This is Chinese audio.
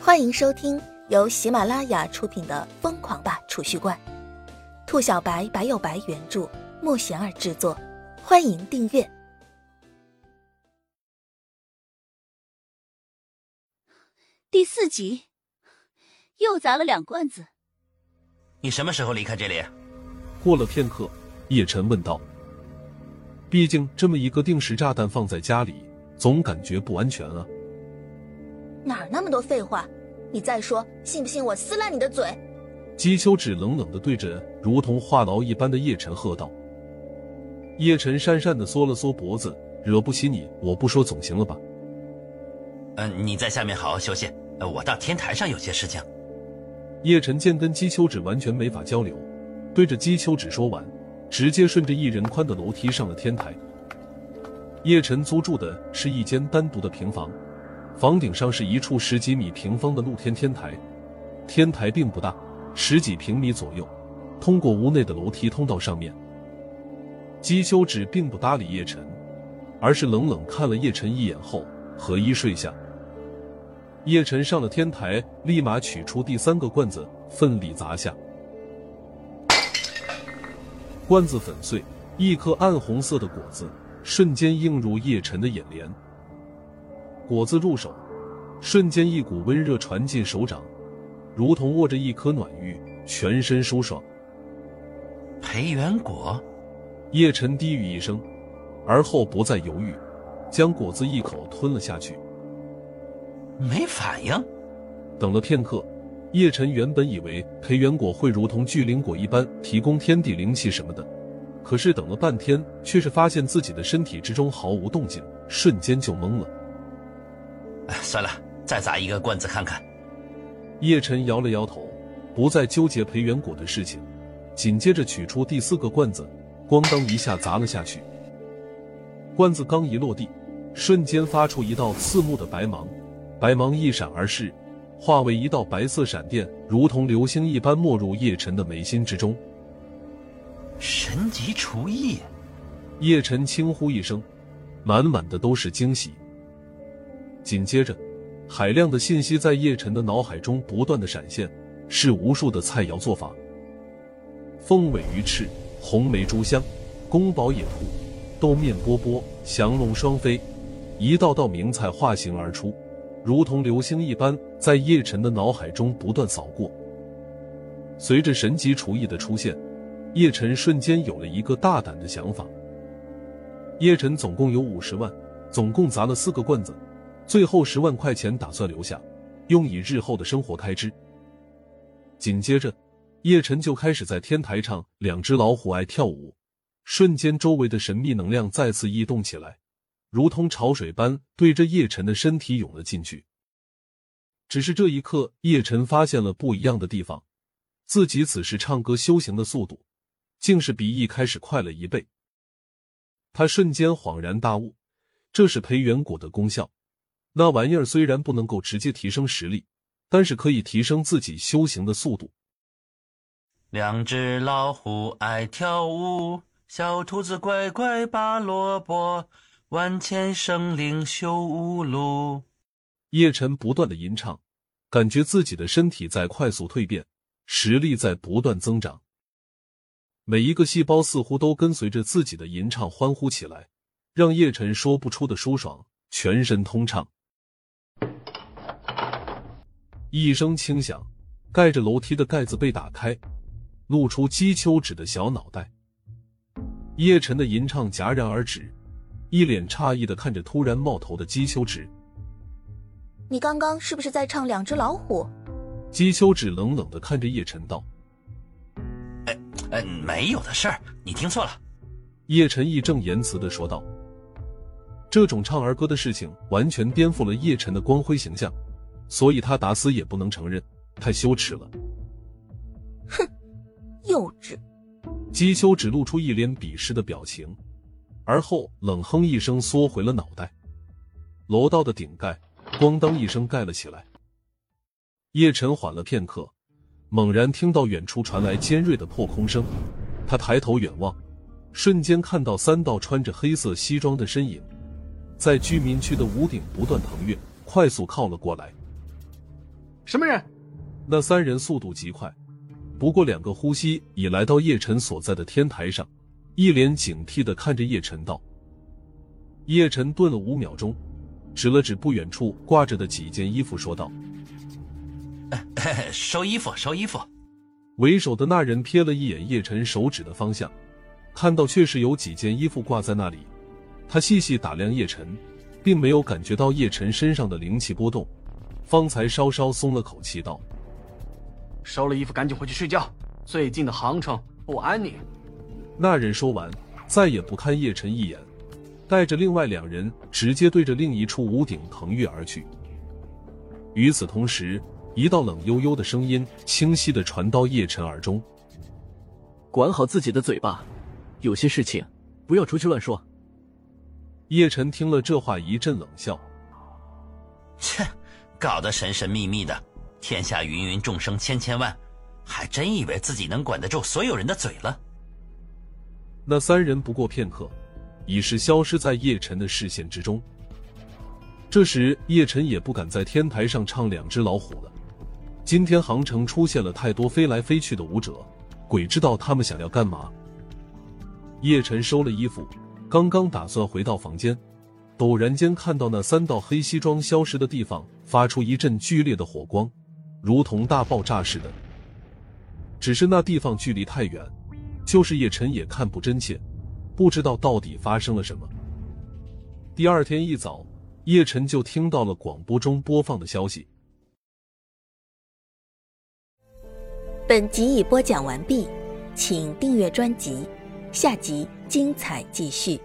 欢迎收听由喜马拉雅出品的《疯狂吧储蓄罐》，兔小白白有白原著，莫贤儿制作。欢迎订阅第四集，又砸了两罐子。你什么时候离开这里？过了片刻，叶晨问道：“毕竟这么一个定时炸弹放在家里，总感觉不安全啊。”哪儿那么多废话？你再说，信不信我撕烂你的嘴？姬秋芷冷冷的对着如同话痨一般的叶晨喝道。叶晨讪讪的缩了缩脖子，惹不起你，我不说总行了吧？嗯，你在下面好好休息，我到天台上有些事情。叶晨见跟姬秋芷完全没法交流，对着姬秋芷说完，直接顺着一人宽的楼梯上了天台。叶晨租住的是一间单独的平房。房顶上是一处十几米平方的露天天台，天台并不大，十几平米左右。通过屋内的楼梯通道上面，姬秋止并不搭理叶晨，而是冷冷看了叶晨一眼后，合衣睡下。叶晨上了天台，立马取出第三个罐子，奋力砸下，罐子粉碎，一颗暗红色的果子瞬间映入叶晨的眼帘。果子入手，瞬间一股温热传进手掌，如同握着一颗暖玉，全身舒爽。培元果，叶晨低语一声，而后不再犹豫，将果子一口吞了下去。没反应。等了片刻，叶晨原本以为培元果会如同聚灵果一般提供天地灵气什么的，可是等了半天，却是发现自己的身体之中毫无动静，瞬间就懵了。算了，再砸一个罐子看看。叶晨摇了摇头，不再纠结培元果的事情，紧接着取出第四个罐子，咣当一下砸了下去。罐子刚一落地，瞬间发出一道刺目的白芒，白芒一闪而逝，化为一道白色闪电，如同流星一般没入叶晨的眉心之中。神级厨艺！叶晨轻呼一声，满满的都是惊喜。紧接着，海量的信息在叶晨的脑海中不断的闪现，是无数的菜肴做法：凤尾鱼翅、红梅猪香、宫保野兔、豆面波波、降龙双飞，一道道名菜化形而出，如同流星一般在叶晨的脑海中不断扫过。随着神级厨艺的出现，叶晨瞬间有了一个大胆的想法。叶晨总共有五十万，总共砸了四个罐子。最后十万块钱打算留下，用以日后的生活开支。紧接着，叶晨就开始在天台唱《两只老虎爱跳舞》，瞬间周围的神秘能量再次异动起来，如同潮水般对着叶晨的身体涌了进去。只是这一刻，叶晨发现了不一样的地方，自己此时唱歌修行的速度，竟是比一开始快了一倍。他瞬间恍然大悟，这是培元果的功效。那玩意儿虽然不能够直接提升实力，但是可以提升自己修行的速度。两只老虎爱跳舞，小兔子乖乖拔萝卜，万千生灵修无路。叶晨不断的吟唱，感觉自己的身体在快速蜕变，实力在不断增长。每一个细胞似乎都跟随着自己的吟唱欢呼起来，让叶晨说不出的舒爽，全身通畅。一声轻响，盖着楼梯的盖子被打开，露出姬秋芷的小脑袋。叶晨的吟唱戛然而止，一脸诧异的看着突然冒头的姬秋芷：“你刚刚是不是在唱《两只老虎》？”姬秋芷冷冷的看着叶晨道：“哎哎，没有的事儿，你听错了。”叶晨义正言辞的说道：“这种唱儿歌的事情，完全颠覆了叶晨的光辉形象。”所以他打死也不能承认，太羞耻了。哼，幼稚！姬秋只露出一脸鄙视的表情，而后冷哼一声，缩回了脑袋。楼道的顶盖咣当一声盖了起来。叶晨缓了片刻，猛然听到远处传来尖锐的破空声，他抬头远望，瞬间看到三道穿着黑色西装的身影，在居民区的屋顶不断腾跃，快速靠了过来。什么人？那三人速度极快，不过两个呼吸已来到叶晨所在的天台上，一脸警惕的看着叶晨道。叶晨顿了五秒钟，指了指不远处挂着的几件衣服，说道：“收衣服，收衣服。”为首的那人瞥了一眼叶晨手指的方向，看到确实有几件衣服挂在那里。他细细打量叶晨，并没有感觉到叶晨身上的灵气波动，方才稍稍松了口气，道。收了衣服，赶紧回去睡觉。最近的航程不安宁。那人说完，再也不看叶晨一眼，带着另外两人直接对着另一处屋顶腾跃而去。与此同时，一道冷悠悠的声音清晰的传到叶晨耳中：“管好自己的嘴巴，有些事情不要出去乱说。”叶晨听了这话，一阵冷笑：“切，搞得神神秘秘的。”天下芸芸众生千千万，还真以为自己能管得住所有人的嘴了。那三人不过片刻，已是消失在叶晨的视线之中。这时，叶晨也不敢在天台上唱两只老虎了。今天杭城出现了太多飞来飞去的舞者，鬼知道他们想要干嘛。叶晨收了衣服，刚刚打算回到房间，陡然间看到那三道黑西装消失的地方发出一阵剧烈的火光。如同大爆炸似的，只是那地方距离太远，就是叶晨也看不真切，不知道到底发生了什么。第二天一早，叶晨就听到了广播中播放的消息。本集已播讲完毕，请订阅专辑，下集精彩继续。